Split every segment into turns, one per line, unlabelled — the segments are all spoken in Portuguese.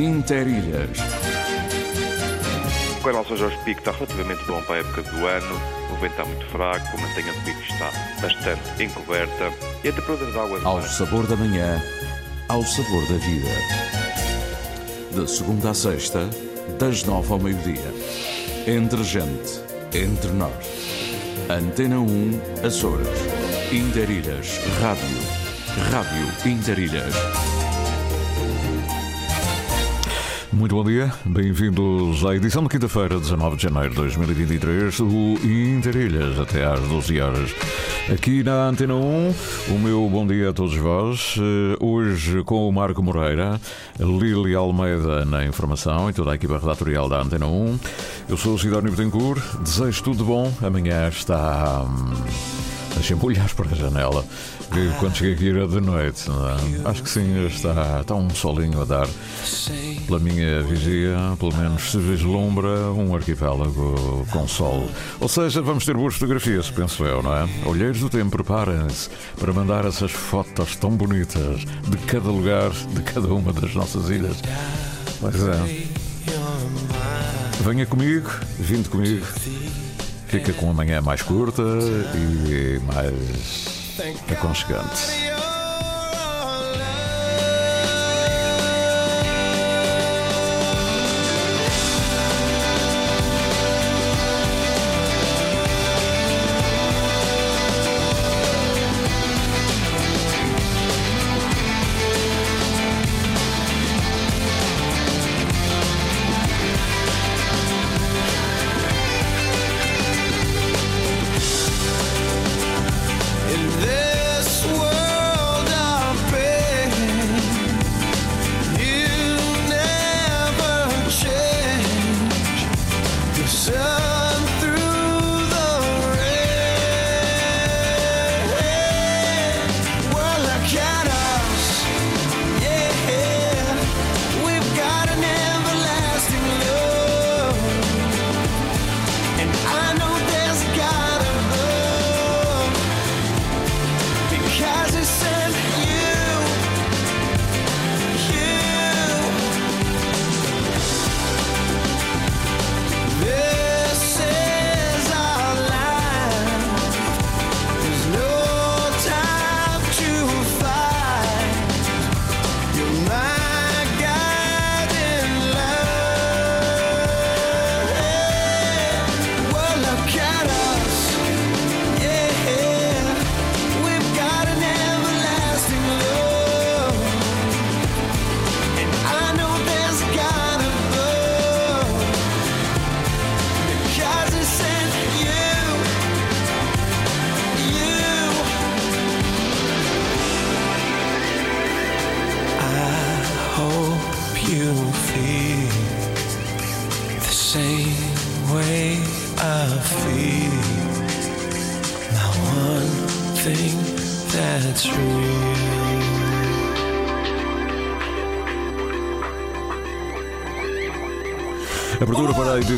Interilhas.
O canal São Jorge Pico está relativamente bom para a época do ano. O vento está muito fraco, a mantenha de pico está bastante encoberta e a temperatura da água...
Ao sabor da manhã, ao sabor da vida. De segunda a sexta, das nove ao meio-dia. Entre gente, entre nós. Antena 1, Açores. Interilhas, Rádio. Rádio Interilhas.
Muito bom dia, bem-vindos à edição de quinta-feira, 19 de janeiro de 2023, do Interilhas, até às 12 horas. Aqui na Antena 1, o meu bom dia a todos vós. Eh, hoje com o Marco Moreira, Lili Almeida na informação e toda a equipa redatorial da Antena 1. Eu sou o Sidónio Betancourt, desejo tudo de bom. Amanhã está. Hum, Deixem-me olhar para a janela. Quando cheguei aqui era de noite. É? Acho que sim, está, está um solinho a dar. Pela minha vigia, pelo menos se vislumbra um arquipélago com sol. Ou seja, vamos ter boas fotografias, penso eu, não é? Olheiros do tempo, preparem-se para mandar essas fotos tão bonitas de cada lugar, de cada uma das nossas ilhas. Pois é. Venha comigo, vindo comigo. Fica com a manhã mais curta e mais aconchegante.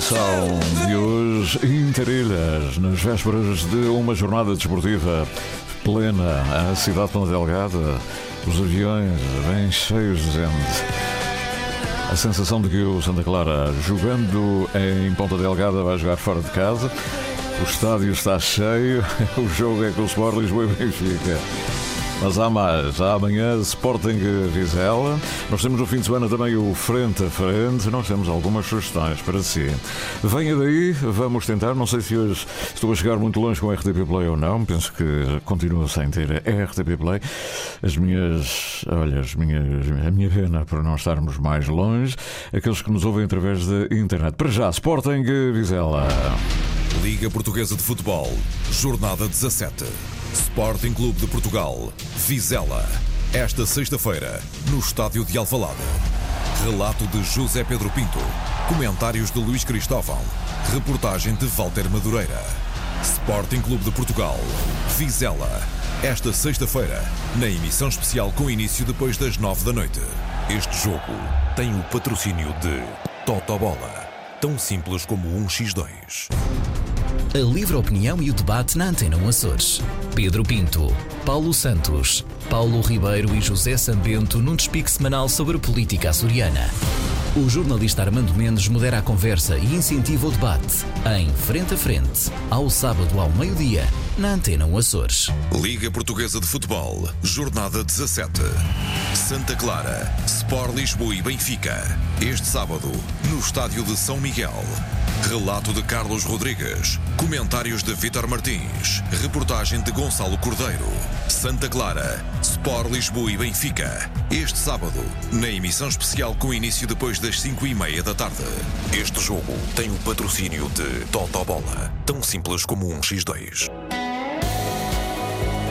Edição de hoje, Interilhas, nas vésperas de uma jornada desportiva plena, a cidade tão delgada, os aviões bem cheios de gente. A sensação de que o Santa Clara, jogando em Ponta Delgada, vai jogar fora de casa. O estádio está cheio, o jogo é com o Sport Lisboa e Benfica. Mas há mais. Há amanhã Sporting Vizela. Nós temos no fim de semana também o Frente a Frente. Nós temos algumas sugestões para si. Venha daí, vamos tentar. Não sei se hoje estou a chegar muito longe com a RTP Play ou não. Penso que continuo sem ter a RTP Play. As minhas. Olha, as minhas, a minha pena por não estarmos mais longe. Aqueles que nos ouvem através da internet. Para já, Sporting Vizela.
Liga Portuguesa de Futebol, Jornada 17. Sporting Clube de Portugal, Vizela. Esta sexta-feira, no estádio de Alvalade. Relato de José Pedro Pinto. Comentários de Luís Cristóvão. Reportagem de Walter Madureira. Sporting Clube de Portugal, Vizela. Esta sexta-feira, na emissão especial com início depois das nove da noite. Este jogo tem o patrocínio de Totobola. Tão simples como um X2.
A livre opinião e o debate na Antena Açores. Pedro Pinto, Paulo Santos, Paulo Ribeiro e José Sambento num despique semanal sobre política açoriana. O jornalista Armando Mendes modera a conversa e incentiva o debate em Frente a Frente, ao sábado ao meio-dia, na Antena 1 Açores.
Liga Portuguesa de Futebol, Jornada 17. Santa Clara, Sport Lisboa e Benfica. Este sábado, no Estádio de São Miguel. Relato de Carlos Rodrigues. Comentários de Vítor Martins. Reportagem de Gonçalo Cordeiro. Santa Clara, Sport Lisboa e Benfica. Este sábado, na emissão especial com início depois das 5 e meia da tarde. Este jogo tem o patrocínio de Toto Bola. Tão simples como um X2.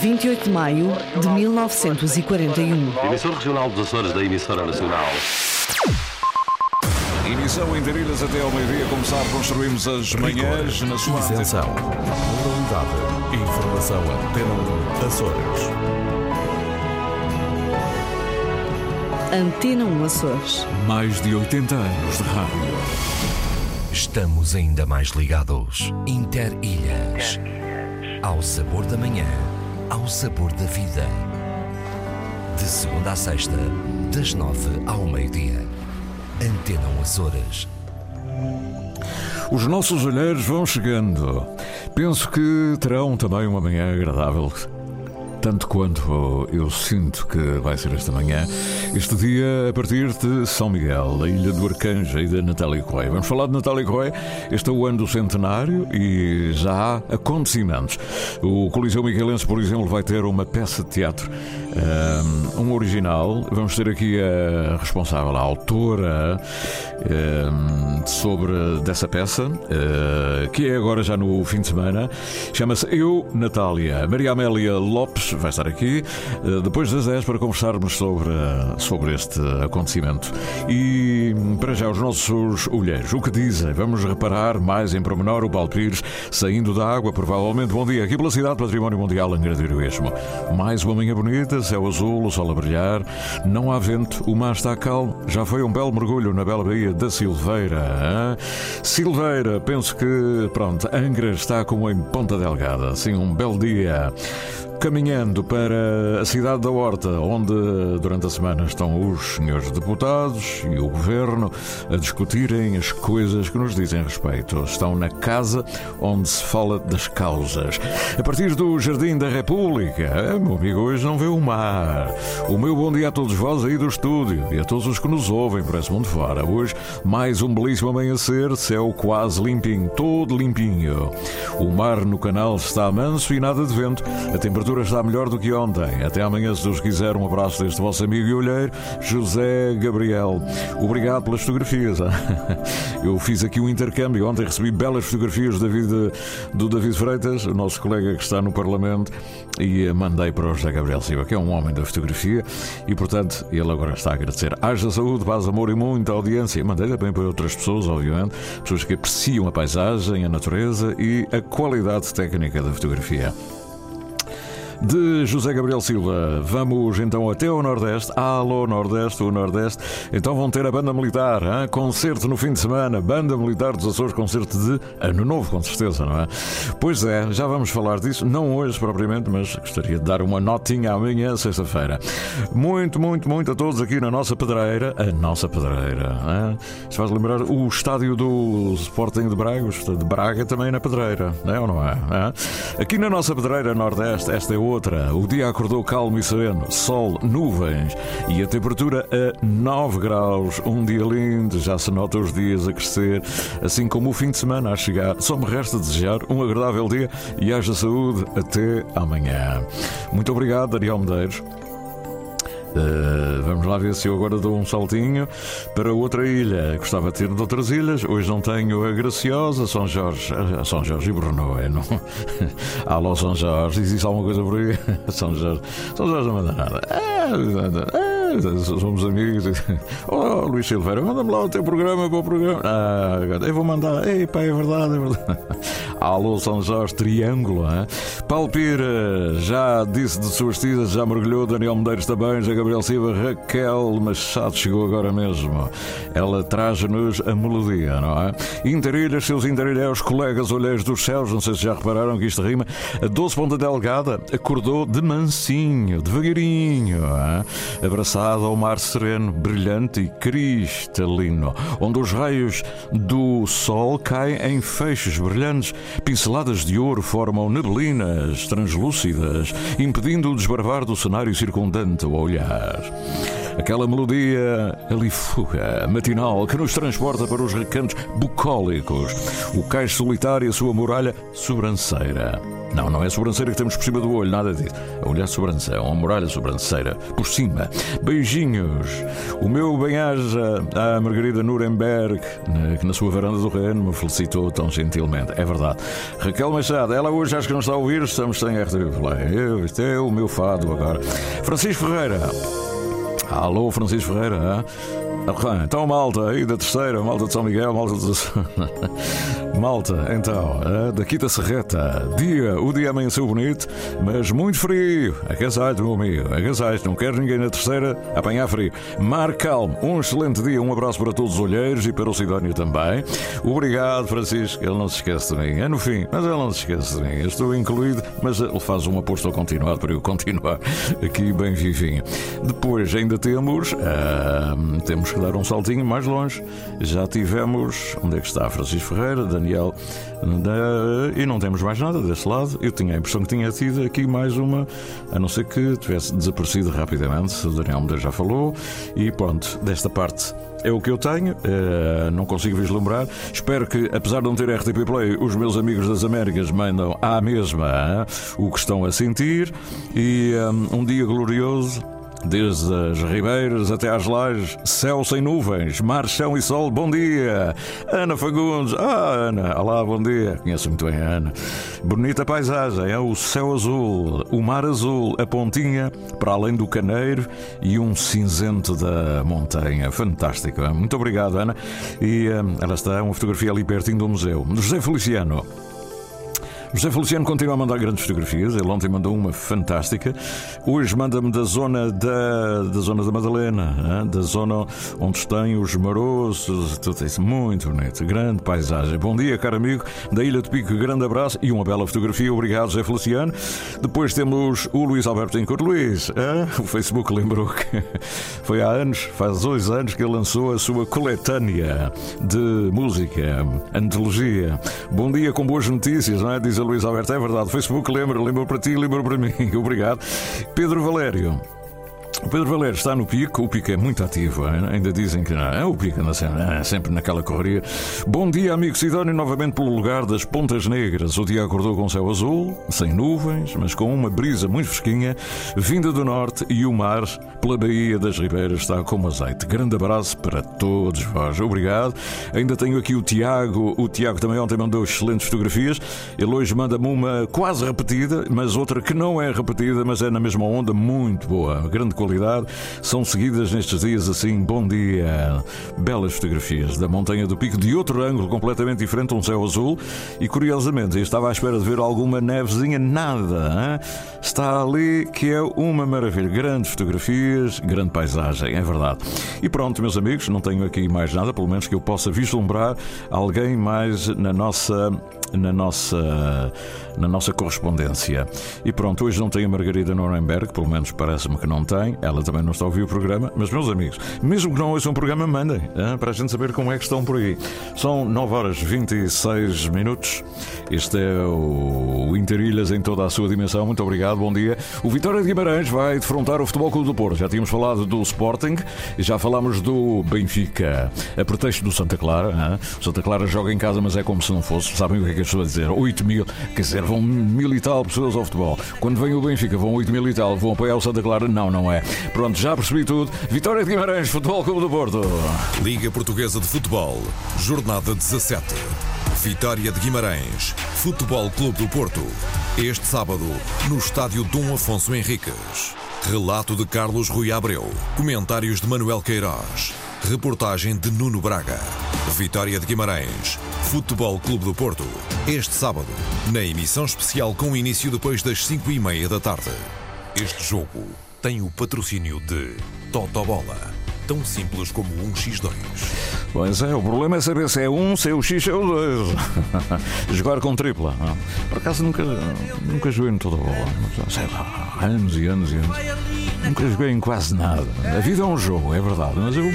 28 de maio de 1941.
Emissor regional dos Açores da emissora nacional.
Emissão em Darilhas até ao meio-dia. Como sabe, construímos as manhãs na sua
Isenção. Moralidade. Informação Antena 1 Açores.
Antena 1 Açores.
Mais de 80 anos de rádio.
Estamos ainda mais ligados. Interilhas. Ao sabor da manhã, ao sabor da vida. De segunda a sexta, das nove ao meio-dia. Antena 1 Açores.
Os nossos olheiros vão chegando. Penso que terão também uma manhã agradável. Tanto quanto eu sinto que vai ser esta manhã, este dia a partir de São Miguel, da Ilha do Arcanjo e da Natália Correia. Vamos falar de Natália Correia. Este é o ano do centenário e já há acontecimentos. O Coliseu Miguelense, por exemplo, vai ter uma peça de teatro, um, um original. Vamos ter aqui a responsável, a autora um, sobre dessa peça, uh, que é agora já no fim de semana. Chama-se Eu, Natália. Maria Amélia Lopes vai estar aqui uh, depois das 10 para conversarmos sobre, uh, sobre este acontecimento. E para já, os nossos olheiros, o que dizem? Vamos reparar mais em pormenor o Paulo Pires saindo da água, provavelmente. Bom dia, aqui pela Cidade Património Mundial Angra do Heroísmo. Mais uma manhã bonita, céu azul, o sol a brilhar, não há vento, o mar está calmo. Já foi um belo mergulho na bela Baía da Silveira. hein? Silveira, penso que, pronto, Angra está como em Ponta Delgada. Assim, um belo dia. Caminhando para a cidade da Horta, onde durante a semana estão os senhores deputados e o governo a discutirem as coisas que nos dizem respeito. Estão na casa onde se fala das causas. A partir do Jardim da República, meu amigo, hoje não vê o mar. O meu bom dia a todos vós aí do estúdio e a todos os que nos ouvem por esse mundo fora. Hoje, mais um belíssimo amanhecer, céu quase limpinho, todo limpinho. O mar no canal está manso e nada de vento. A temperatura está melhor do que ontem. Até amanhã, se Deus quiser, um abraço deste vosso amigo e olheiro, José Gabriel. Obrigado pelas fotografias. Eu fiz aqui um intercâmbio. Ontem recebi belas fotografias do David, do David Freitas, o nosso colega que está no Parlamento, e mandei para o José Gabriel Silva, que é um homem da fotografia, e portanto ele agora está a agradecer. Haja saúde, paz, amor e muita audiência. Mandei também para outras pessoas, obviamente, pessoas que apreciam a paisagem, a natureza e a qualidade técnica da fotografia de José Gabriel Silva. Vamos então até ao Nordeste. Alô, Nordeste, o Nordeste. Então vão ter a banda militar, hein? concerto no fim de semana. Banda militar dos Açores, concerto de Ano Novo, com certeza, não é? Pois é, já vamos falar disso. Não hoje propriamente, mas gostaria de dar uma notinha amanhã, sexta-feira. Muito, muito, muito a todos aqui na nossa pedreira. A nossa pedreira. Hein? Isto faz lembrar o estádio do Sporting de Braga, de Braga também na pedreira, não é ou não é? Aqui na nossa pedreira Nordeste, esta é outra. O dia acordou calmo e sereno, sol, nuvens e a temperatura a 9 graus. Um dia lindo, já se nota os dias a crescer, assim como o fim de semana a chegar. Só me resta desejar um agradável dia e haja saúde até amanhã. Muito obrigado, Ariel Medeiros. Uh, vamos lá ver se eu agora dou um saltinho para outra ilha. Gostava de ter de outras ilhas. Hoje não tenho a Graciosa, São Jorge, a São Jorge e Brno, é, não? Alô, São Jorge, existe alguma coisa por aí? São Jorge, São Jorge não manda nada. Ah, somos amigos. Oh, Luís Silveira, manda-me lá o teu programa para o programa. Ah, eu vou mandar. Ei, é verdade, é verdade. Alô, São Jorge, Triângulo. Hein? Paulo Pira já disse de suas tidas, já mergulhou. Daniel Medeiros também, já Gabriel Silva, Raquel Machado chegou agora mesmo. Ela traz-nos a melodia, não é? Interilhas, seus interilhos, colegas olheiros dos céus, não sei se já repararam que isto rima. A doce ponta delgada acordou de mansinho, devagarinho, hein? Ao mar sereno, brilhante e cristalino, onde os raios do sol caem em feixes brilhantes Pinceladas de ouro formam neblinas translúcidas, impedindo o desbravar do cenário circundante ao olhar. Aquela melodia alifuga, matinal, que nos transporta para os recantos bucólicos, o cais solitário e a sua muralha sobranceira. Não, não é a sobranceira que temos por cima do olho, nada disso. A olhar sobranceira, uma muralha sobranceira, por cima. Beijinhos. O meu bem-aja à Margarida Nuremberg, que na sua varanda do reino me felicitou tão gentilmente. É verdade. Raquel Machado, ela hoje acho que não está a ouvir, estamos sem RTV Play. Eu, isto é o meu fado agora. Francisco Ferreira. Alô, Francisco Ferreira. Então, malta, aí da terceira, malta de São Miguel, malta de... malta, então, da Quinta Serreta. Dia, o dia amanheceu bonito, mas muito frio. Agasalho, meu amigo, agasalho. Não quero ninguém na terceira apanhar frio. Mar calmo, um excelente dia, um abraço para todos os olheiros e para o Sidónio também. Obrigado, Francisco, ele não se esquece de mim. É no fim, mas ele não se esquece de mim. Eu estou incluído, mas ele faz um aposto ao continuado para eu continuar aqui bem vivinho. Depois ainda temos, uh, temos que dar um saltinho mais longe. Já tivemos, onde é que está? Francisco Ferreira, Daniel, e não temos mais nada desse lado. Eu tinha a impressão que tinha tido aqui mais uma, a não ser que tivesse desaparecido rapidamente. O Daniel já falou, e pronto, desta parte é o que eu tenho, uh, não consigo vislumbrar. Espero que, apesar de não ter RTP Play, os meus amigos das Américas mandam à mesma uh, o que estão a sentir. E um, um dia glorioso Desde as ribeiras até às lajes, céu sem nuvens, mar, chão e sol, bom dia. Ana Fagundes, ah, Ana, olá, bom dia. Conheço muito bem a Ana. Bonita paisagem, é o céu azul, o mar azul, a pontinha para além do caneiro e um cinzento da montanha. Fantástico. Muito obrigado, Ana. E um, ela está, uma fotografia ali pertinho do museu. José Feliciano. José Feliciano continua a mandar grandes fotografias. Ele ontem mandou uma fantástica. Hoje manda-me da zona da, da zona da Madalena, hein? da zona onde tem os maroços, tudo isso. Muito bonito. Grande paisagem. Bom dia, caro amigo da Ilha de Pico. Grande abraço e uma bela fotografia. Obrigado, José Feliciano. Depois temos o Luís Alberto Encourt Luís. Hein? O Facebook lembrou que foi há anos, faz dois anos, que ele lançou a sua coletânea de música, antologia. Bom dia com boas notícias, não é? Diz Luís Alberto. É verdade. Facebook lembra, lembra para ti, lembra para mim. Obrigado. Pedro Valério. O Pedro Valério está no pico, o pico é muito ativo, ainda dizem que não, é o pico anda sempre, é, sempre naquela correria. Bom dia, amigo Sidónio, novamente pelo lugar das Pontas Negras. O dia acordou com céu azul, sem nuvens, mas com uma brisa muito fresquinha, vinda do norte e o mar pela Baía das Ribeiras está como azeite. Grande abraço para todos vós, obrigado. Ainda tenho aqui o Tiago, o Tiago também ontem mandou excelentes fotografias. Ele hoje manda-me uma quase repetida, mas outra que não é repetida, mas é na mesma onda, muito boa, grande qualidade são seguidas nestes dias assim. Bom dia. Belas fotografias da Montanha do Pico, de outro ângulo completamente diferente, um céu azul. E curiosamente, eu estava à espera de ver alguma nevezinha, nada. Hein? Está ali que é uma maravilha. Grandes fotografias, grande paisagem, é verdade. E pronto, meus amigos, não tenho aqui mais nada, pelo menos que eu possa vislumbrar alguém mais na nossa na nossa, na nossa correspondência. E pronto, hoje não tem a Margarida Nuremberg, pelo menos parece-me que não tem. Ela também não está a ouvir o programa, mas, meus amigos, mesmo que não ouçam o programa, mandem hein, para a gente saber como é que estão por aí. São 9 horas 26 minutos. Este é o Interilhas em toda a sua dimensão. Muito obrigado, bom dia. O Vitória de Guimarães vai defrontar o Futebol Clube do Porto. Já tínhamos falado do Sporting já falámos do Benfica. A pretexto do Santa Clara. Hein? O Santa Clara joga em casa, mas é como se não fosse. Sabem o que é que eu estou a dizer? 8 mil, quer dizer, vão mil e tal pessoas ao futebol. Quando vem o Benfica, vão 8 mil e tal, vão apoiar o Santa Clara? Não, não é. Pronto, já percebi tudo. Vitória de Guimarães, Futebol Clube do Porto.
Liga Portuguesa de Futebol, Jornada 17. Vitória de Guimarães, Futebol Clube do Porto. Este sábado, no estádio Dom Afonso Henriques. Relato de Carlos Rui Abreu. Comentários de Manuel Queiroz. Reportagem de Nuno Braga. Vitória de Guimarães. Futebol Clube do Porto. Este sábado, na emissão especial com início depois das 5 e meia da tarde. Este jogo tem o patrocínio de Totobola. Tão simples como um X2.
Pois é, o problema é saber se é um, se é o X ou o 2. Jogar com tripla. não. Por acaso nunca, nunca joguei no toda a bola. Sei lá, anos e anos e anos. Nunca joguei em quase nada. A vida é um jogo, é verdade, mas eu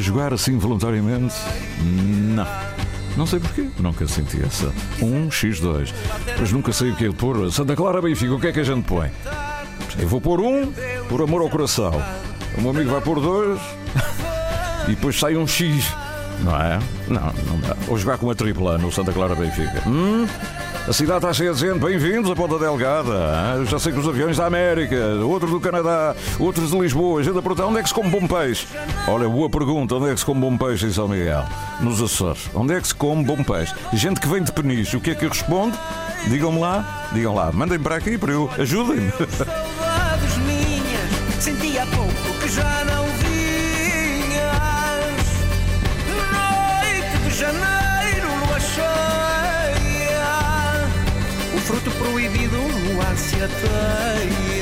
jogar assim voluntariamente, não. Não sei porquê, nunca senti essa. Um X2. Mas nunca sei o que é de pôr. Santa Clara Benfica, o que é que a gente põe? Eu vou pôr um por amor ao coração. O meu amigo vai pôr dois e depois sai um X. Não é? Não, não dá. Ou jogar com uma tripla no Santa Clara Benfica. Hum? A cidade está cheia de gente. Bem-vindos à Ponta Delgada. Já sei que os aviões da América, outros do Canadá, outros de Lisboa. Gente a perguntar onde é que se come bom peixe. Olha, boa pergunta. Onde é que se come bom peixe em São Miguel? Nos Açores. Onde é que se come bom peixe? Gente que vem de Peniche. O que é que eu respondo? Digam-me lá. Digam lá. Mandem para aqui para eu. Ajudem-me.
Minhas, sentia pouco que já não se ateia.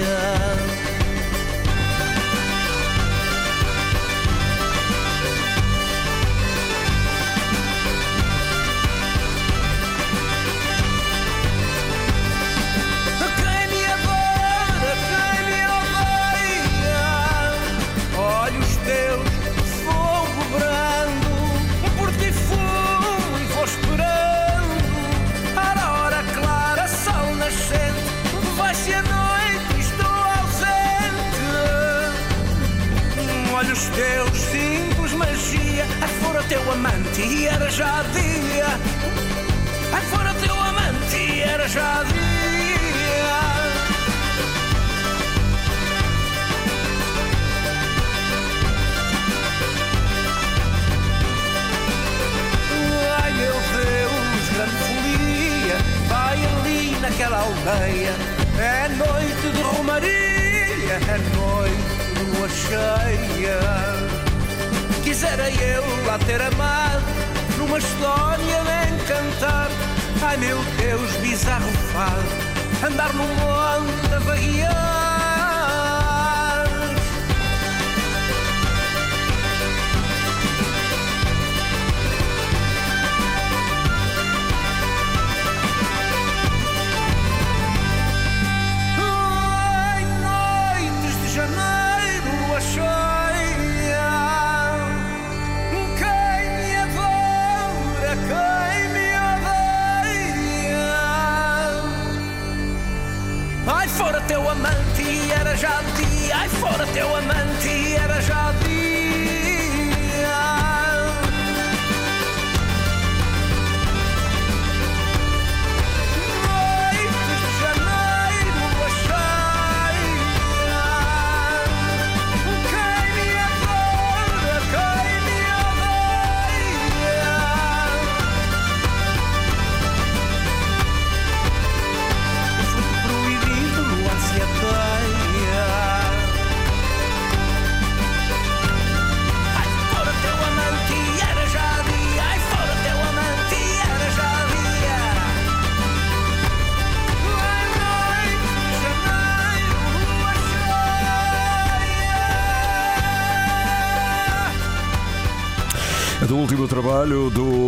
Trabalho do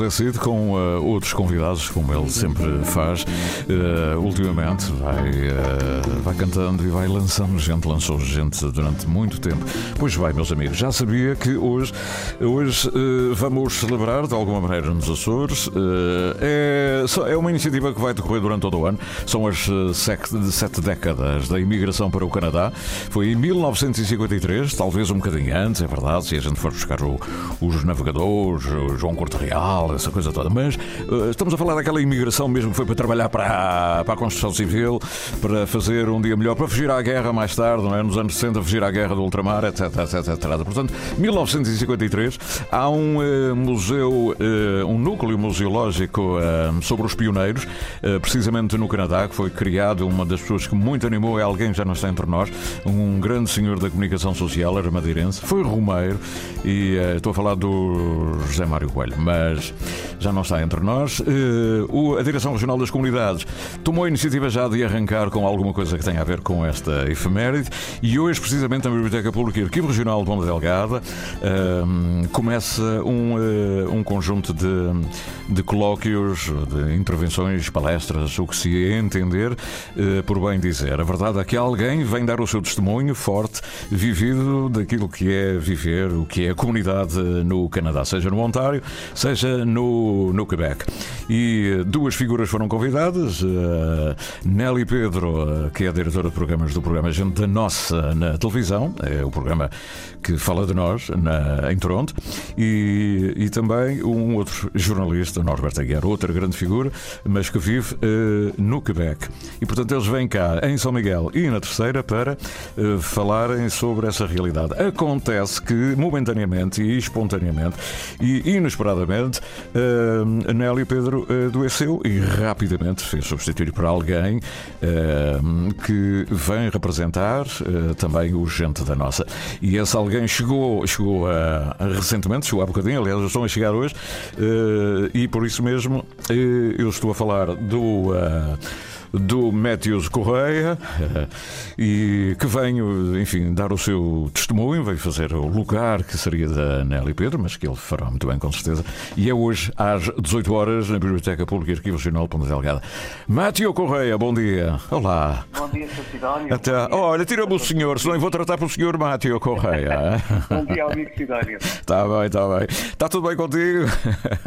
José Cid com uh, outros convidados, como ele sempre faz. Uh, ultimamente vai, uh, vai cantando e vai lançando gente, lançou gente durante muito tempo. Pois vai, meus amigos, já sabia que hoje, hoje vamos celebrar de alguma maneira nos Açores. É, é uma iniciativa que vai decorrer durante todo o ano. São as sete, sete décadas da imigração para o Canadá. Foi em 1953, talvez um bocadinho antes, é verdade, se a gente for buscar o- os navegadores, o João Corte Real, essa coisa toda. Mas uh, estamos a falar daquela imigração mesmo que foi para trabalhar para a, para a construção civil, para fazer um dia melhor, para fugir à guerra mais tarde, não é? nos anos 60, fugir à guerra do ultramar, etc, etc, etc. Portanto, 1953, há um uh, museu, uh, um núcleo museológico sobre os pioneiros, precisamente no Canadá, que foi criado, uma das pessoas que muito animou é alguém que já não está entre nós, um grande senhor da comunicação social, era madeirense, foi Romeiro, e estou a falar do José Mário Coelho, mas já não está entre nós. a Direção Regional das Comunidades tomou a iniciativa já de arrancar com alguma coisa que tenha a ver com esta efeméride e hoje, precisamente, na Biblioteca Pública e Arquivo Regional de Ponta Delgada um, começa um, uh, um conjunto de, de colóquios, de intervenções, palestras, o que se entender uh, por bem dizer. A verdade é que alguém vem dar o seu testemunho forte, vivido daquilo que é viver, o que é a comunidade no Canadá, seja no Ontário, seja no, no Quebec. E duas figuras foram convidadas, uh, Nelly Pedro, que é a diretora de programas do programa Gente da Nossa na televisão, é o programa que fala de nós na, em Toronto, e, e também um outro jornalista, Norberto Aguiar, outra grande figura, mas que vive uh, no Quebec. E portanto eles vêm cá em São Miguel e na Terceira para uh, falarem sobre essa realidade. Acontece que momentaneamente e espontaneamente e inesperadamente uh, Nelly Pedro adoeceu e rapidamente fez substituir por alguém uh, que vem representar uh, também o gente da nossa. E esse alguém chegou, chegou recentemente, chegou há bocadinho, aliás, estão a chegar hoje, uh, e por isso mesmo eu estou a falar do do Matthews Correia e que venho, enfim, dar o seu testemunho, veio fazer o lugar que seria da Nelly Pedro, mas que ele fará muito bem, com certeza. E é hoje às 18 horas na Biblioteca Pública e Arquivo Regional Ponta Delgada. Matthew Correia, bom dia. Olá.
Bom dia, Sr. Sidónio.
Até... Olha, tira-me o senhor, senão eu vou tratar pelo senhor Matthew Correia.
bom dia, amigo Sidónio.
Está bem, está bem. Está tudo bem contigo?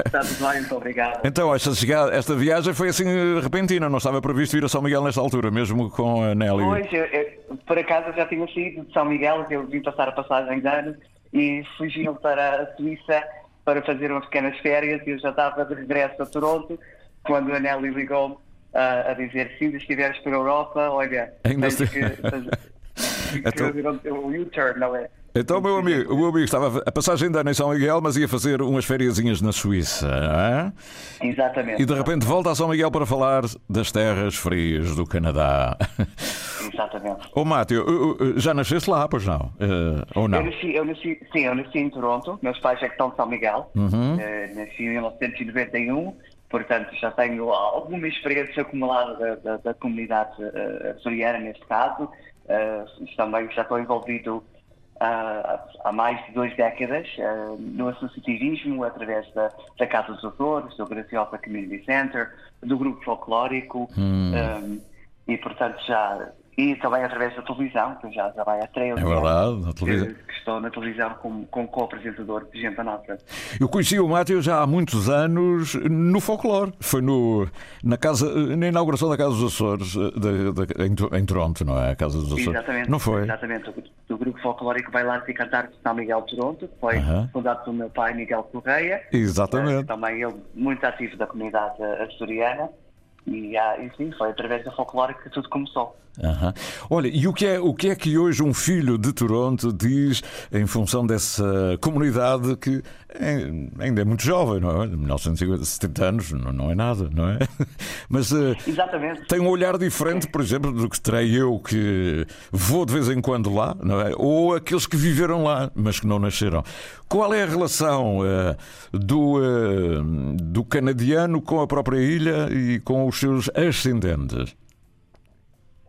Está tudo bem, muito obrigado.
Então, esta, chegada, esta viagem foi assim repentina, não estava previsto vir a São Miguel nesta altura, mesmo com a Nelly?
Pois, eu, eu, por acaso eu já tinha saído de São Miguel, eu vim passar a passagem de ano e fugiram para a Suíça para fazer umas pequenas férias e eu já estava de regresso a Toronto quando a Nelly ligou-me uh, a dizer se ainda estiveres para a Europa, olha,
ainda
tens que, tens, então... o U-turn, não é?
Então, meu amigo, o meu amigo estava a passagem de ano em São Miguel, mas ia fazer umas fériasinhas na Suíça.
É? Exatamente.
E de repente volta a São Miguel para falar das terras frias do Canadá.
Exatamente.
Ô, Mátio, já nasceste lá, pois não? Uh, ou não?
Eu nasci, eu nasci, sim, eu nasci em Toronto. Meus pais é que estão de São Miguel.
Uhum.
Uh, nasci em 1991 portanto já tenho alguma experiência acumulada da, da, da comunidade uh, açoriana neste caso. Uh, também já estou envolvido há mais de duas décadas uh, no associativismo, através da, da Casa dos Açores, do Graciosa Community Center, do Grupo Folclórico,
hum.
um, e portanto já e também através da televisão, que eu já trabalho há 13
É verdade, na televisão.
Que, que estou na televisão como, como co-apresentador de Gente Nossa.
Eu conheci o Mátio já há muitos anos no folclore. Foi no, na, casa, na inauguração da Casa dos Açores, de, de, em, em, Toronto, não é? A Casa dos Açores.
Exatamente.
Não foi?
Exatamente. O, o grupo folclórico vai lá se cantar de São Miguel Toronto, que foi fundado pelo meu pai Miguel Correia.
Exatamente.
Uh, também ele muito ativo da comunidade açoriana. E, ah, e sim, foi através da folclore que tudo começou.
Uhum. Olha, e o que, é, o que é que hoje um filho de Toronto diz em função dessa comunidade que é, ainda é muito jovem, não é? 1950, 70 anos, não, não é nada, não é? Mas uh, tem um olhar diferente, por exemplo, do que terei eu que vou de vez em quando lá, não é? Ou aqueles que viveram lá, mas que não nasceram. Qual é a relação uh, do, uh, do canadiano com a própria ilha e com os seus ascendentes?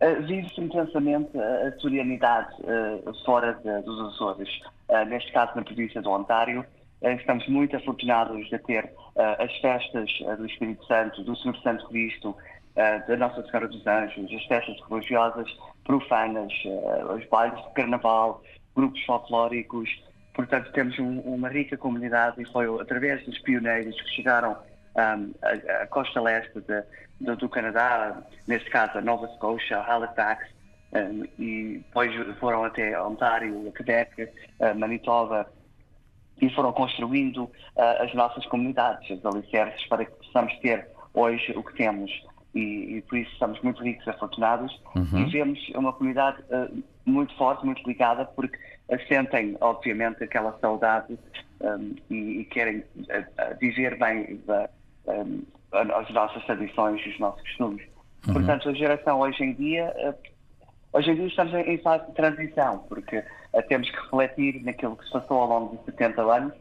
Uh, Vive-se intensamente a sorianidade uh, fora de, dos Açores. Neste caso, na província do Ontário, estamos muito afortunados de ter as festas do Espírito Santo, do Senhor Santo Cristo, da Nossa Senhora dos Anjos, as festas religiosas profanas, os bailes de carnaval, grupos folclóricos. Portanto, temos um, uma rica comunidade e foi através dos pioneiros que chegaram um, a, a, costa leste de, de, do Canadá, neste caso a Nova Scotia, Halifax, um, e depois foram até Ontário, Quebec, uh, Manitoba, e foram construindo uh, as nossas comunidades, os alicerces para que possamos ter hoje o que temos. E, e por isso estamos muito ricos e afortunados uhum. e vemos uma comunidade uh, muito forte, muito ligada, porque sentem, obviamente, aquela saudade um, e, e, querem uh, viver bem um, as nossas tradições e os nossos costumes. Uhum. Portanto, a geração hoje em dia, hoje em dia estamos em fase de transição, porque temos que refletir naquilo que se passou ao longo de 70 anos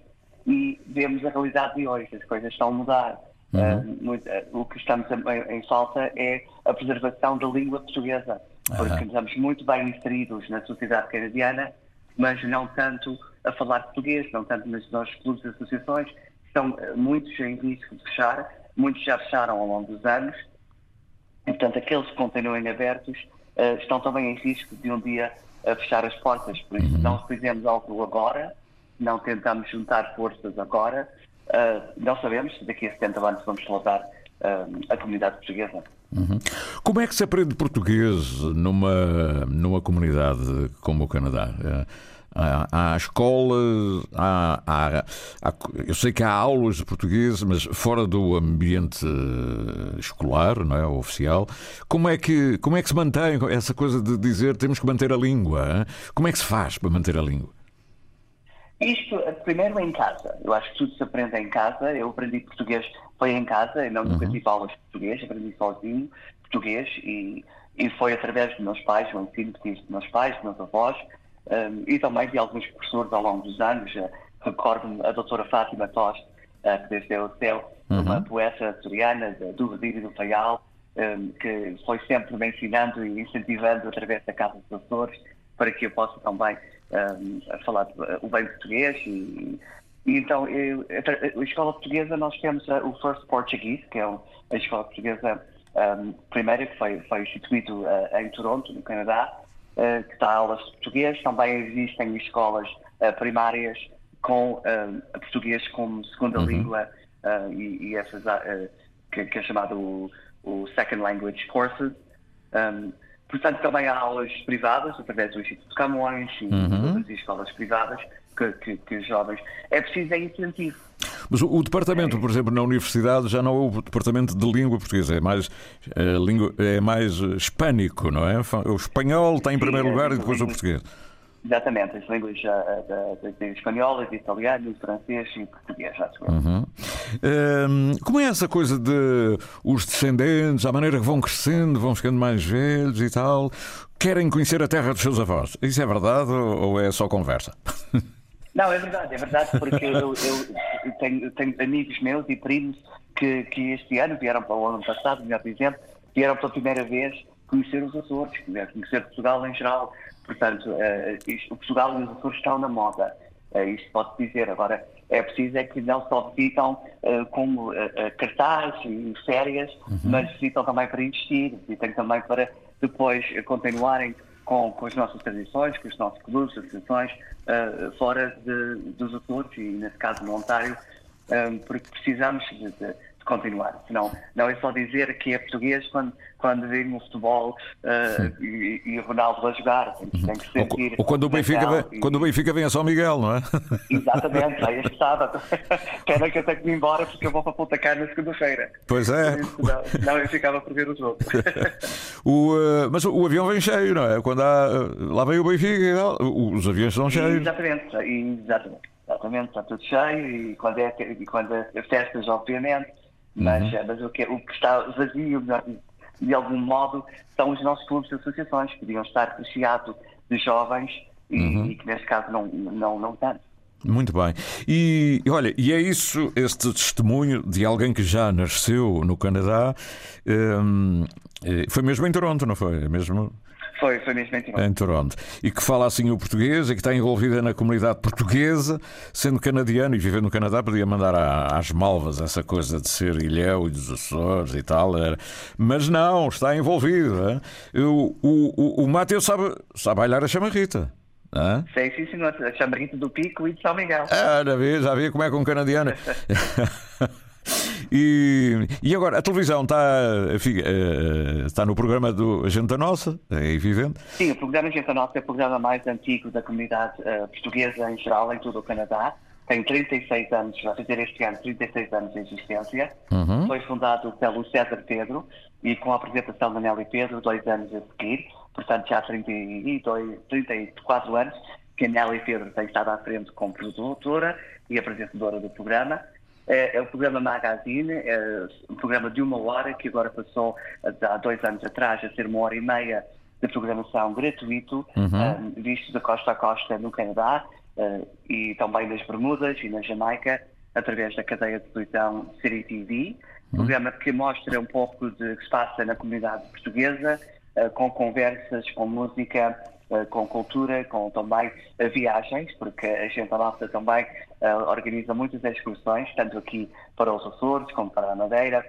e vemos a realidade de hoje. As coisas estão a mudar. Uhum. Uh, muito, o que estamos em, falta é a preservação da língua portuguesa, porque uhum. estamos muito bem inseridos na sociedade canadiana, mas não tanto a falar português, não tanto nos nossos clubes e associações. Estão uh, muitos em risco de fechar, muitos já fecharam ao longo dos anos, e, portanto, aqueles que continuem abertos estão também em risco de um dia a fechar as portas. Por isso, uhum. não fizemos algo agora, não tentamos juntar forças agora, uh, não sabemos se daqui a 70 anos vamos soltar uh, a comunidade portuguesa.
Uhum. Como é que se aprende português numa, numa comunidade como o Canadá? Há, há escolas, há, há, há, eu sei que há aulas de português, mas fora do ambiente escolar, não é, oficial. Como é que como é que se mantém essa coisa de dizer temos que manter a língua? Hein? Como é que se faz para manter a língua?
Isto, primeiro em casa. Eu acho que tudo se aprende em casa. Eu aprendi português, foi em casa, eu não, nunca uhum. tive aulas de português, aprendi sozinho português e, e foi através dos meus pais, o ensino que tive dos meus pais, dos meus avós, um, e também de alguns professores ao longo dos anos. Uh, Recordo-me a doutora Fátima Toste, uh, que desde o céu, uhum. uma poeta açoriana do Redírio do Faial, um, que foi sempre me ensinando e incentivando através da Casa dos Açores para que eu possa também um, falar o bem português e, e então, eu, a, a, escola portuguesa, nós temos o First Portuguese, que é a escola portuguesa um, primeira, que foi, foi instituído uh, em Toronto, no Canadá, uh, que dá aulas de português. Também existem escolas uh, primárias com uh, português como segunda uhum. língua e, e, essas que, que, é chamado o, o Second Language Courses. Um, portanto, também há aulas privadas através do Instituto Camões e uhum. outras escolas privadas que, que, que os jovens. É preciso é incentivo.
Mas o, o departamento, por exemplo, na universidade já não é o departamento de língua portuguesa, é mais, é, língua, é mais hispânico, não é? O espanhol está em primeiro lugar e depois o português.
Exatamente, as línguas uh, espanholas, italiano, francês e português,
uhum. um, Como é essa coisa de os descendentes, à maneira que vão crescendo, vão ficando mais velhos e tal, querem conhecer a terra dos seus avós? Isso é verdade ou é só conversa?
Não, é verdade, é verdade, porque eu, eu tenho, tenho, amigos meus e primos que, que este ano vieram para o ano passado, melhor dizendo, vieram pela primeira vez conhecer os Açores, conhecer Portugal em geral. Portanto, uh, isto, o Portugal e os Açores estão na moda. Uh, isto pode dizer. Agora, é preciso é que não só visitam uh, como cartaz e férias, uhum. mas visitam também para investir, visitam também para depois continuarem com, com as nossas tradições, com os nossos clubes, associações, uh, fora de, dos Açores e, nesse caso, no Ontário, um, porque precisamos de, de, continuar. Senão, não é só dizer que é português quando, quando vem no futebol uh, e, e, o Ronaldo a jogar. Tem, tem que sentir.
Ou, quando, o Benfica vem, e... quando o Benfica vem a São Miguel, não é?
Exatamente, é este sábado. Pena que eu tenho que ir embora porque eu vou para Ponta Cana na segunda-feira.
Pois é.
não, não, eu ficava por ver o jogo.
o, uh, mas o, avião vem cheio, não é? Quando há, uh, lá vem o Benfica tal, os aviões estão cheios.
Exatamente, exatamente. Exatamente, está tudo cheio e quando é, e quando é festas, obviamente, mas, uhum. mas o, que, o que está vazio, melhor de algum modo, são os nossos clubes de associações, que podiam estar recheados de jovens e, uhum. e, que neste caso não, não, não tanto.
Muito bem. E olha, e é isso, este testemunho de alguém que já nasceu no Canadá. Um, eh, foi mesmo em Toronto, não foi? Mesmo
foi, foi mesmo em Toronto.
Em Toronto. E que fala assim o português e que está envolvida na comunidade portuguesa, sendo canadiano e vivendo no Canadá, podia mandar às malvas essa coisa de ser ilhéu e dos Açores e tal. Era. Mas não, está envolvido. O, o, o, o Mateus sabe, sabe bailar a chamarrita.
Ah? Sei, sim, senhor. A chamarrita do Pico e de São Miguel.
Ah, já vi, já vi como é com um canadiano. E, e agora, a televisão está, enfim, eh, está no programa do Gente Nossa, é evidente?
Sim, o programa Gente Nossa é o programa mais antigo da comunidade uh, portuguesa em geral, em todo o Canadá. tem 36 anos, vai fazer este ano 36 anos de existência. Uhum. Foi fundado pelo César Pedro e com a apresentação da Nelly Pedro, dois anos a seguir, portanto já há 32, 34 anos que a Nelly Pedro tem estado à frente como produtora e apresentadora do programa. É, é o programa Magazine, é um programa de uma hora que agora passou há dois anos atrás a ser uma hora e meia de programação gratuito, uhum. um, visto da costa a costa no Canadá uh, e também nas Bermudas e na Jamaica, através da cadeia de televisão City TV. Uhum. Programa que mostra um pouco de que se passa na comunidade portuguesa, uh, com conversas, com música, uh, com cultura, com também viagens, porque a gente a nossa também organiza muitas excursões, tanto aqui para os Açores como para a Madeira,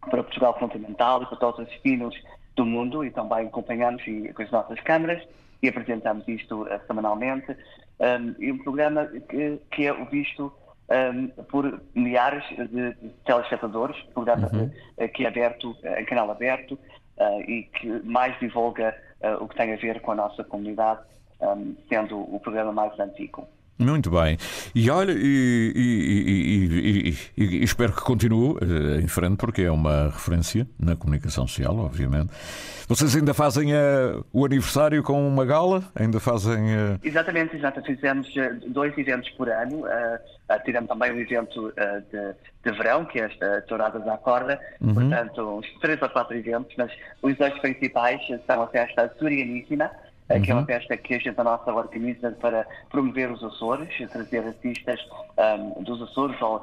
para Portugal continental e para todos os destinos do mundo e também acompanhamos e, com as nossas câmaras e apresentamos isto uh, semanalmente. Um, e um programa que, que é visto um, por milhares de, de telespectadores, programa uhum. uh, que é aberto, uh, em canal aberto, uh, e que mais divulga o que tem a ver com a nossa comunidade, um, sendo o programa mais antigo.
Muito bem. E olha, e, e, e, espero que continue uh, em frente, porque é uma referência na comunicação social, obviamente. Vocês ainda fazem uh, o aniversário com uma gala? Ainda fazem. Uh...
Exatamente, exatamente. Fizemos dois eventos por ano. tivemos também um evento de, de, verão, que é esta Touradas à Corda. Uhum. Portanto, uns três ou quatro eventos, mas os dois principais são a festa Surianíssima uhum. que é uma festa que a gente a nossa organiza para promover os Açores, trazer artistas um, dos Açores ou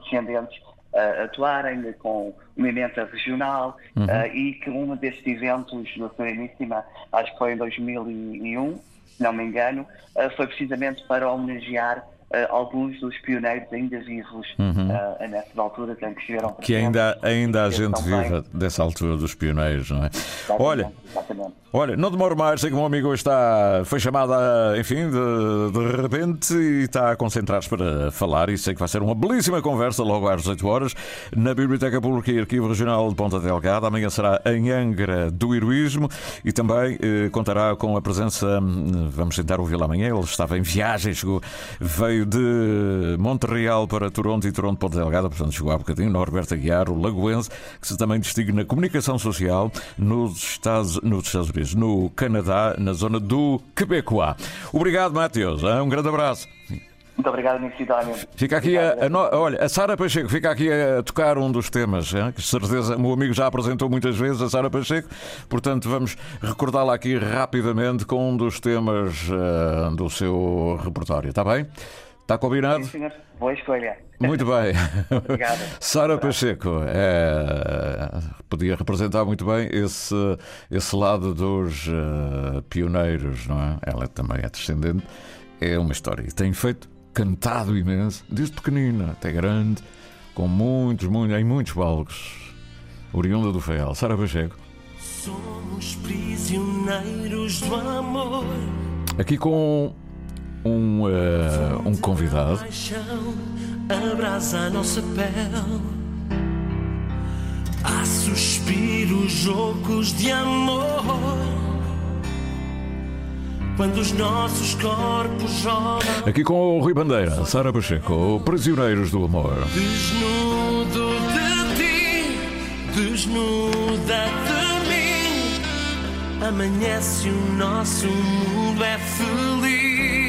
descendentes uh, atuarem com uma emenda regional uhum. uh, e que um destes eventos no Sereníssima, acho que foi em 2001, se não me engano, uh, foi precisamente para homenagear Uh, alguns dos pioneiros ainda vivos uhum. uh, nessa altura que estiveram
Que ainda, ainda a gente viva dessa altura dos pioneiros, não é?
Exatamente,
Olha,
exatamente.
Olha, não demoro mais, sei que o meu amigo está, foi chamado, enfim, de, de repente e está a concentrar-se para falar e sei que vai ser uma belíssima conversa logo às 18 horas na Biblioteca Pública e Arquivo Regional de Ponta Delgada. Amanhã será em Angra do Heroísmo e também eh, contará com a presença, hum, vamos tentar ouvi-lo amanhã, ele estava em viagem, chegou, veio de Montreal para Toronto e Toronto Ponta Delgada, portanto chegou há bocadinho, Norberto Aguiar, o lagoense, que se também distingue na comunicação social nos Estados, nos Estados Unidos no Canadá, na zona do Quebecois. Obrigado, Matheus. Um grande abraço.
Muito obrigado, Nicodónio.
Fica aqui a, a, olha, a Sara Pacheco fica aqui a tocar um dos temas, hein? que certeza o meu amigo já apresentou muitas vezes, a Sara Pacheco, portanto vamos recordá-la aqui rapidamente com um dos temas uh, do seu repertório, está bem? Está combinado?
Sim, senhor. Boa escolha.
Muito bem.
Obrigado.
Sara Pacheco é, podia representar muito bem esse, esse lado dos uh, pioneiros, não é? Ela também é descendente. É uma história. Tem feito, cantado imenso, desde pequenina até grande, com muitos, muitos, em muitos palcos. Oriunda do Feal. Sara Pacheco.
Somos prisioneiros do amor.
Aqui com um, uh, um convidado.
Abrasa a nossa pele. Há suspiros loucos de amor. Quando os nossos corpos jogam.
Aqui com o Rui Bandeira, Sara Pacheco, Prisioneiros do Amor.
Desnudo de ti, desnuda de mim. Amanhece o nosso mundo é feliz.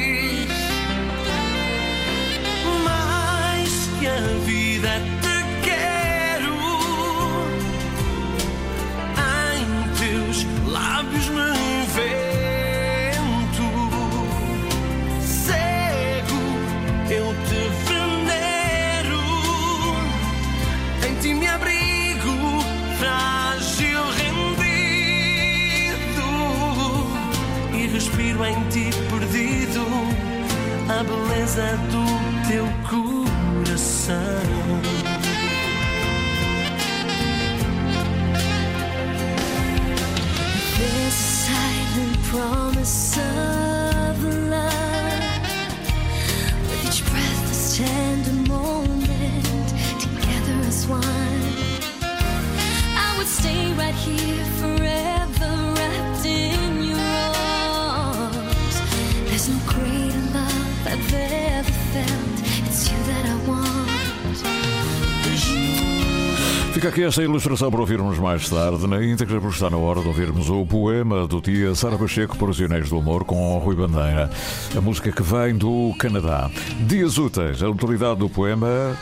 Minha vida te quero. Em teus lábios me vento. Cego, eu te venero. Em ti me abrigo, frágil, rendido. E respiro em ti perdido. A beleza do teu corpo coração.
There's silent promise of love with each breathless tender moment together as one. I would stay right here
Fica aqui esta ilustração para ouvirmos mais tarde, na íntegra, porque está na hora de ouvirmos o poema do dia Sara Pacheco, Prisioneiros do Amor, com Rui Bandeira. A música que vem do Canadá. Dias úteis, a autoridade do poema.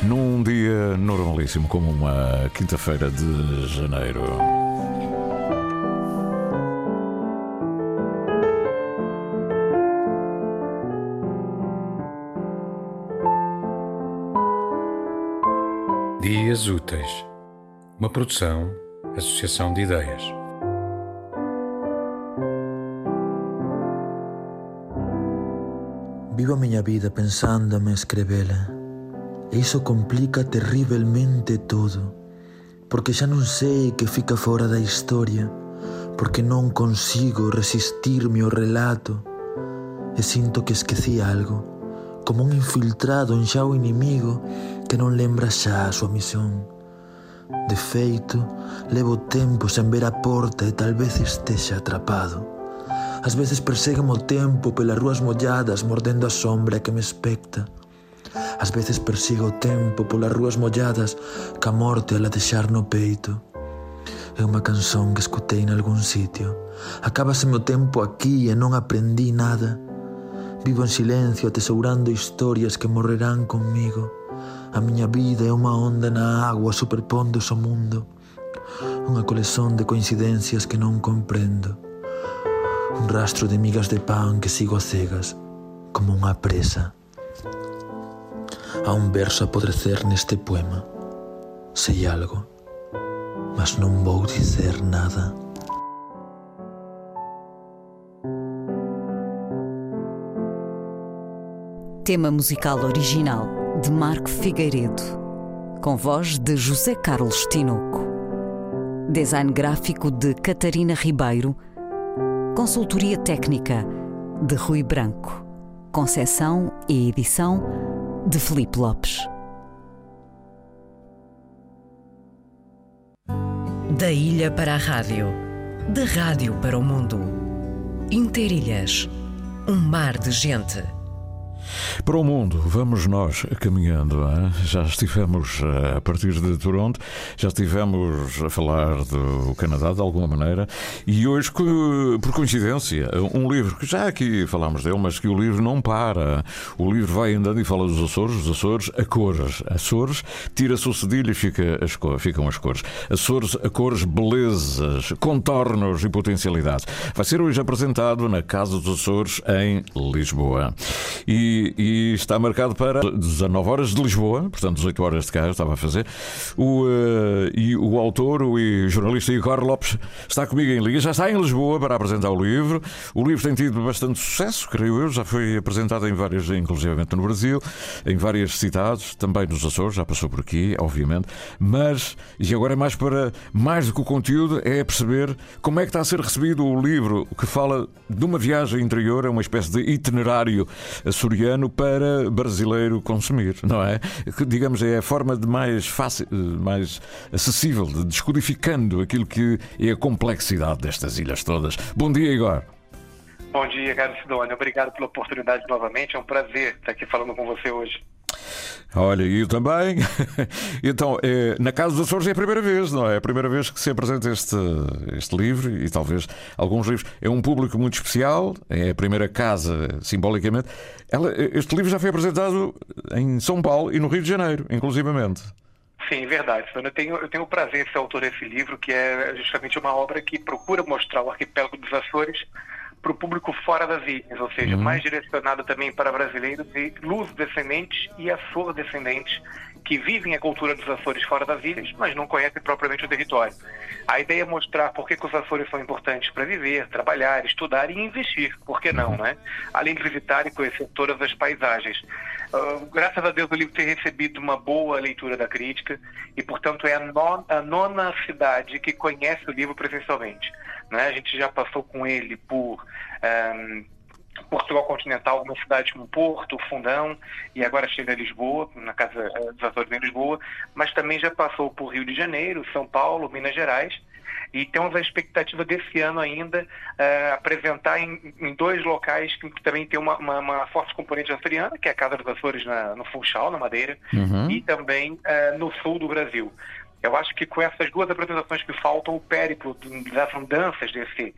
Num dia normalíssimo, como uma quinta-feira de janeiro.
Dias Úteis, uma produção, associação de ideias.
Vivo a miña vida pensando en escrevela E iso complica terriblemente todo Porque xa non sei que fica fora da historia Porque non consigo resistirme ao relato E sinto que esqueci algo Como un infiltrado en xa o inimigo que non lembra xa a súa misión. De feito, levo tempo sen ver a porta e tal vez estexa atrapado. As veces perseguen o tempo pelas rúas molladas mordendo a sombra que me especta. As veces persigo o tempo polas rúas molladas ca morte a latexar no peito. É unha canción que escutei en algún sitio. Acábaseme o tempo aquí e non aprendí nada. Vivo en silencio atesourando historias que morrerán conmigo. A miña vida é unha onda na agua superpondo o mundo. Unha colección de coincidencias que non comprendo. Un rastro de migas de pan que sigo a cegas, como unha presa. Há un verso a podrecer neste poema. Sei algo, mas non vou dizer nada.
Tema musical original de Marco Figueiredo, com voz de José Carlos Tinoco. Design gráfico de Catarina Ribeiro. Consultoria técnica de Rui Branco. Concessão e edição de Felipe Lopes.
Da ilha para a rádio, da rádio para o mundo. Interilhas, um mar de gente.
Para o mundo, vamos nós caminhando. Hein? Já estivemos eh, a partir de Toronto, já estivemos a falar do Canadá de alguma maneira, e hoje, por coincidência, um livro que já aqui falámos dele, mas que o livro não para. O livro vai andando e fala dos Açores, os Açores a cores. Açores, tira-se o cedilho e fica as cores, ficam as cores. Açores a cores, belezas, contornos e potencialidades. Vai ser hoje apresentado na Casa dos Açores, em Lisboa. E e, está marcado para 19 horas de Lisboa, portanto 18 horas de cá, estava a fazer. O, uh, e o autor, o, jornalista Igor Lopes, está comigo em Liga, já está em Lisboa para apresentar o livro. O livro tem tido bastante sucesso, creio eu, já foi apresentado em várias, inclusivamente no Brasil, em várias cidades, também nos Açores, já passou por aqui, obviamente. Mas, e agora é mais para, mais do que o conteúdo, é perceber como é que está a ser recebido o livro que fala de uma viagem interior, é uma espécie de itinerário açoriano para brasileiro consumir, não é? Que, digamos, é a forma de mais fácil, mais acessível, de descodificando aquilo que é a complexidade destas ilhas todas. Bom dia, Igor.
Bom dia, Carlos Sidônia. Obrigado pela oportunidade novamente. É um prazer estar aqui falando com você hoje.
Olha, e eu também. então, é, na Casa dos Açores é a primeira vez, não é? É a primeira vez que se apresenta este, este livro e talvez alguns livros. É um público muito especial, é a primeira casa, simbolicamente. Ela, este livro já foi apresentado em São Paulo e no Rio de Janeiro, inclusivamente.
Sim, verdade. Eu tenho, eu tenho o prazer de ser autor desse livro, que é justamente uma obra que procura mostrar o arquipélago dos Açores para o público fora das ilhas, ou seja, uhum. mais direcionado também para brasileiros e luso-descendentes e açor-descendentes que vivem a cultura dos Açores fora das ilhas, mas não conhecem propriamente o território. A ideia é mostrar por que, que os Açores são importantes para viver, trabalhar, estudar e investir, por que não, né? Além de visitar e conhecer todas as paisagens. Uh, graças a Deus o livro tem recebido uma boa leitura da crítica e, portanto, é a nona, a nona cidade que conhece o livro presencialmente. Né? A gente já passou com ele por um, Portugal continental, algumas cidades como Porto, Fundão, e agora chega a Lisboa, na Casa eh, dos Açores em Lisboa, mas também já passou por Rio de Janeiro, São Paulo, Minas Gerais, E temos a expectativa desse ano ainda eh, apresentar em, em dois locais que, que também tem uma, uma, uma forte componente açoriana, que é a Casa dos Açores na, no Funchal, na Madeira,
Uhum.
e também eh, no sul do Brasil. Eu acho que com essas duas apresentações que faltam, o périplo das andanças desse,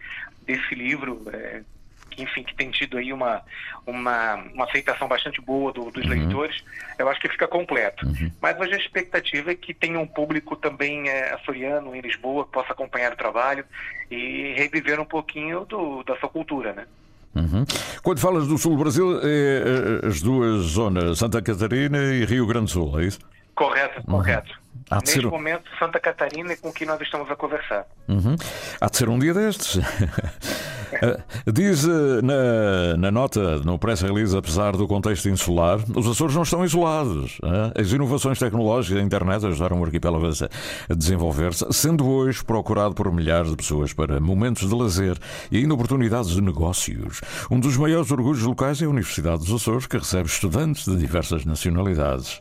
desse livro, eh, que, enfim, que tem tido aí uma, uma, uma aceitação bastante boa do- dos leitores, eu acho que fica completo. Mas hoje a expectativa é que tenha um público também eh, açoriano em Lisboa, que possa acompanhar o trabalho e reviver um pouquinho do, da sua cultura, né?
Uhum. Quando falas do sul do Brasil, é é, as duas zonas, Santa Catarina e Rio Grande do Sul, é isso?
Correto, correto.
Há de
Neste
ser-
momento, Santa Catarina é com quem nós estamos a conversar.
Uhum. Há de ser um dia destes. Eh, Diz eh, na, na nota, no press release, apesar do contexto insular, os Açores não estão isolados. eh? As inovações tecnológicas da internet ajudaram o arquipélago a a desenvolver-se, sendo hoje procurado por milhares de pessoas para momentos de lazer e ainda oportunidades de negócios. Um dos maiores orgulhos locais é a Universidade dos Açores, que recebe estudantes de diversas nacionalidades.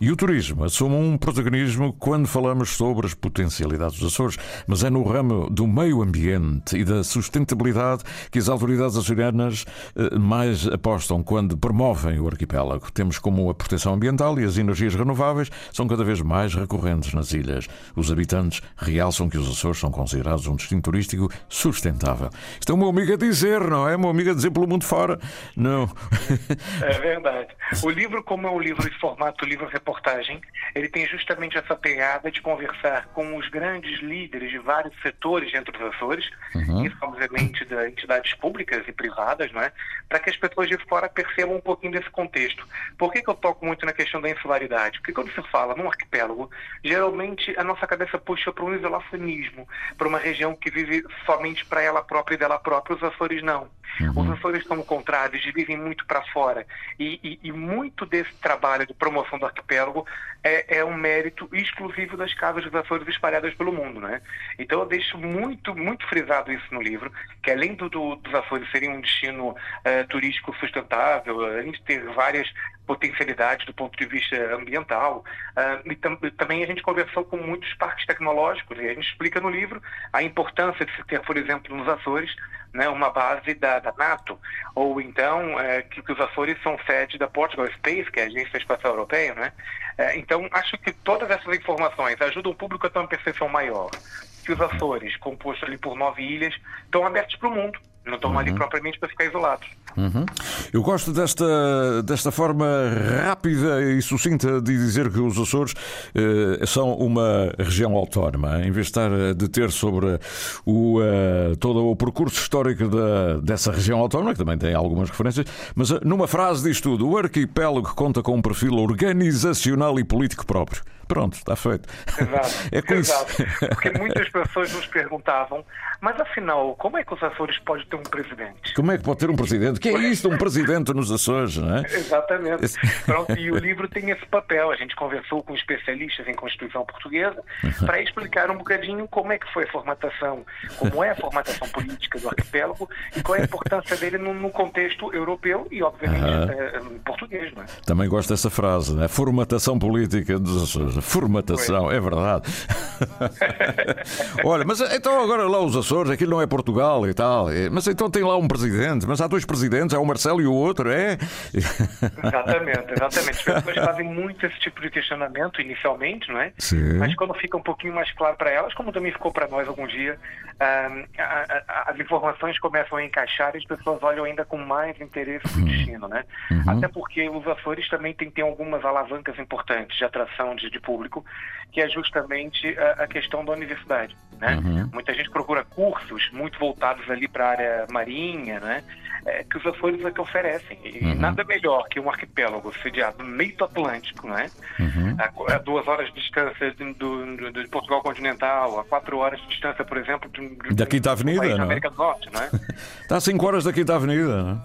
E o turismo assume um protagonismo quando falamos sobre as potencialidades dos Açores, mas é no ramo do meio ambiente e da sustentabilidade que as autoridades açorianas eh, mais apostam quando promovem o arquipélago. Temos como a proteção ambiental e as energias renováveis são cada vez mais recorrentes nas ilhas. Os habitantes realçam que os Açores são considerados um destino turístico sustentável. Isto é uma amiga a dizer, não é? Uma amiga dizer pelo mundo fora. Não.
É verdade. O livro, como é um livro de formato livro-reportagem, ele tem justamente essa pegada de conversar com os grandes líderes de vários setores dentro dos Açores,
Uhum.
isso obviamente das entidades públicas e privadas, não é? para que as pessoas de fora percebam um pouquinho desse contexto. Por que, que eu toco muito na questão da insularidade? Porque quando se fala num arquipélago, geralmente a nossa cabeça puxa para um isolacionismo, para uma região que vive somente para ela própria e dela própria. Os Açores não. Os Açores são o contrário, eles vivem muito para fora. E, e- e muito desse trabalho de promoção do arquipélago é, é um mérito exclusivo das casas dos Açores espalhadas pelo mundo. Né? Então eu deixo muito, muito frisado isso no livro, que além do, do- dos Açores serem um destino eh, turístico sustentável, além de ter várias potencialidades do ponto de vista ambiental, ah, e tam- também a gente conversou com muitos parques tecnológicos, e a gente explica no livro a importância de se ter, por exemplo, nos Açores, né, uma base da, da NATO, ou então eh, que, que os Açores são sede da Portugal Space, que é a Agência Espacial Europeia, né? Eh, então, acho que todas essas informações ajudam o público a ter uma percepção maior. Que os Açores, composto ali por nove ilhas, estão abertos para o mundo, não estão ali propriamente para ficar isolados.
Uhum. Eu gosto desta, desta forma rápida e sucinta de dizer que os Açores eh, são uma região autónoma, em vez de estar a deter sobre o, eh, todo o percurso histórico da, dessa região autónoma, que também tem algumas referências, mas eh, numa frase diz tudo: o arquipélago conta com um perfil organizacional e político próprio. Pronto, está feito.
Exato,
É com isso.
exato. Porque muitas pessoas nos perguntavam, mas afinal, como é que os Açores podem ter um presidente?
Como é que pode ter um presidente? Que é isto, um presidente nos Açores, não é?
Exatamente.
Esse-
Pronto, e o livro tem esse papel. A gente conversou com especialistas em Constituição Portuguesa para explicar um bocadinho como é que foi a formatação, como é a formatação política do arquipélago e qual é a importância dele no, no contexto europeu e, obviamente,
Aham.
eh, português. Não é?
Também gosto dessa frase, né? Formatação política dos Açores. Formatação, é verdade. Olha, mas então agora lá os Açores, aquilo não é Portugal e tal. é- Mas então tem lá um presidente, mas há dois presidentes, há o Marcelo e o outro, é?
Exatamente, exatamente. As pessoas fazem muito esse tipo de questionamento inicialmente, não é?
Sim.
Mas quando fica um pouquinho mais claro para elas, como também ficou para nós algum dia, as informações começam a encaixar e as pessoas olham ainda com mais interesse no destino, né? Até porque os Açores também tem, tem algumas alavancas importantes de atração de, de público, que é justamente a, a questão da universidade, né?
Uhum.
Muita gente procura cursos muito voltados ali para a área marinha, né? É, que os Açores é que oferecem. E
Uhum.
nada melhor que um arquipélago sediado no meio do Atlântico, né?
Uhum.
A, a duas horas de distância de, do- de Portugal continental, a quatro horas de distância, por exemplo, de, de,
Da Quinta Avenida,
país da
não é?
América do Norte, não é?
Está a 5 horas da Quinta Avenida.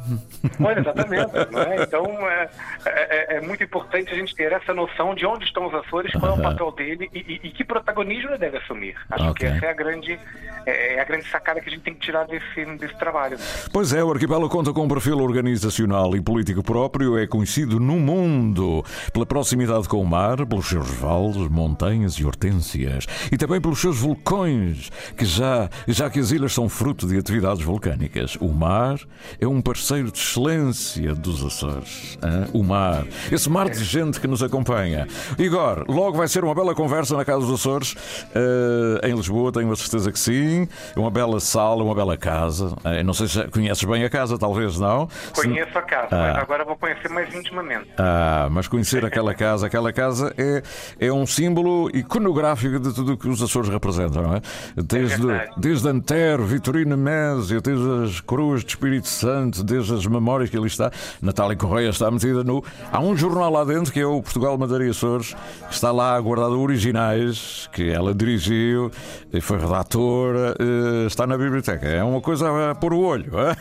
não é?
Olha, exatamente. não é? Então, é, é- é muito importante a gente ter essa noção de onde estão os Açores, qual é o papel dele e, e- e que protagonismo ele deve assumir. Acho
Ok.
que essa é a grande, é, é a grande sacada que a gente tem que tirar desse, desse trabalho.
Pois é, o arquipélago Conta com um perfil organizacional e político próprio, é conhecido no mundo pela proximidade com o mar, pelos seus vales, montanhas e hortênsias e também pelos seus vulcões, que já, já que as ilhas são fruto de atividades vulcânicas. O mar é um parceiro de excelência dos Açores. hã? O mar, esse mar de gente que nos acompanha. Igor, logo vai ser uma bela conversa na Casa dos Açores, eh, em Lisboa, tenho a certeza que sim. Uma bela sala, uma bela casa. Eh, não sei se conheces bem a casa, talvez não. Se-
Conheço a casa,
Ah.
agora vou conhecer mais intimamente.
Ah, mas conhecer aquela casa, aquela casa é, é um símbolo iconográfico de tudo o que os Açores representam, não é? Desde,
verdade.
desde Antero, Vitorino Mésio, desde as cruzes de Espírito Santo, desde as memórias que ali está. Natália Correia está metida no. Há um jornal lá dentro que é o Portugal Madeira e Açores, que está lá guardado originais, que ela dirigiu, e foi redatora, eh, está na biblioteca. É uma coisa a pôr o olho. é?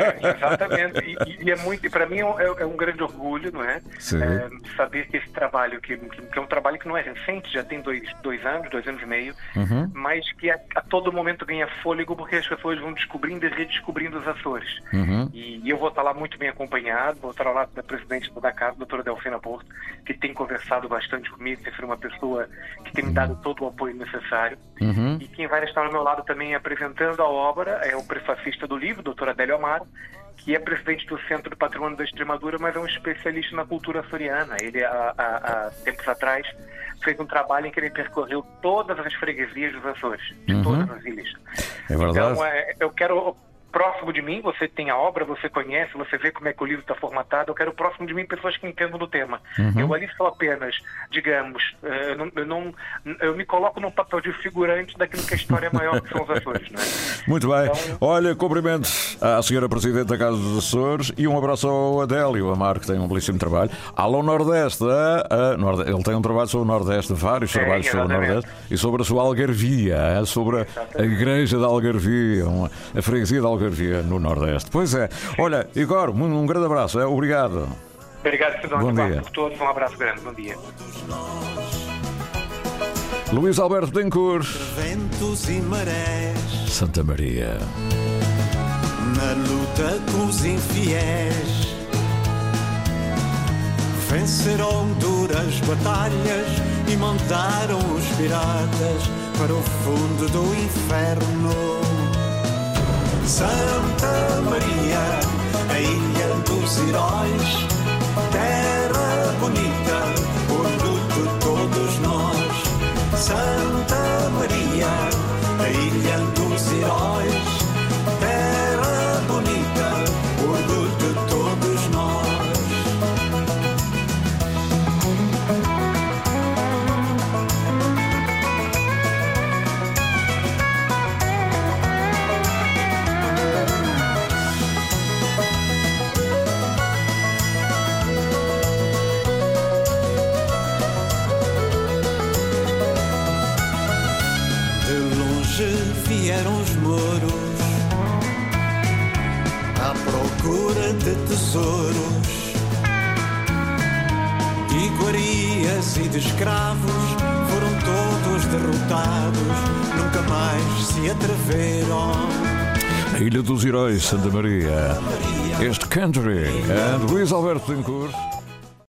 É, exatamente. E, e- é muito, e para mim é um, é um grande orgulho, não é? É, saber que esse trabalho, que, que é um trabalho que não é recente, já tem dois, dois anos, dois anos e meio,
Uhum.
mas que a, a todo momento ganha fôlego porque as pessoas vão descobrindo e redescobrindo os Açores.
Uhum.
E, e eu vou estar lá muito bem acompanhado, vou estar lá da presidente da casa, doutora Delfina Porto, que tem conversado bastante comigo, tem sido uma pessoa que tem me dado todo o apoio necessário.
Uhum.
E quem vai estar ao meu lado também apresentando a obra é o prefacista do livro, doutor Adélio Amaro, que é presidente do Centro do Patrimônio da Extremadura, mas é um especialista na cultura açoriana. Ele, há, há- há tempos atrás, fez um trabalho em que ele percorreu todas as freguesias dos Açores, de
Uhum.
todas as ilhas.
É verdade.
Então, é, eu quero próximo de mim, você tem a obra, você conhece, você vê como é que o livro está formatado, eu quero próximo de mim pessoas que entendam do tema.
Uhum.
Eu ali sou apenas, digamos, eh, eu, não, eu, não- eu me coloco no papel de figurante daquilo que a história é maior que são os Açores, né?
Muito bem.
Então-
Olha, cumprimentos à senhora Presidente da Casa dos Açores e um abraço ao Adélio Amar, que tem um belíssimo trabalho. Alô Nordeste, Norde- ele tem um trabalho sobre o Nordeste, vários
Tem,
trabalhos sobre o. Nordeste e sobre a sua Algarvia, ah, sobre a, a Igreja da Algarvia, uma- a freguesia da Algarvia no Nordeste. Pois é. Olha, Igor, um, um grande abraço, é? obrigado.
Obrigado, Cidadão.
Bom
Um
dia.
abraço por todos, um abraço grande, bom dia.
Luís Alberto Bencourt,
Ventos e marés,
Santa Maria.
na luta com os infiéis. Venceram duras batalhas e montaram os piratas para o fundo do inferno. Santa Maria, a ilha dos heróis, terra bonita, orgulho de todos nós. Santa tesouros, iguarias e de escravos. Foram todos derrotados, nunca mais se atreveram.
Ilha dos Heróis, Santa Maria. Este country. And Luís Alberto Bencourt.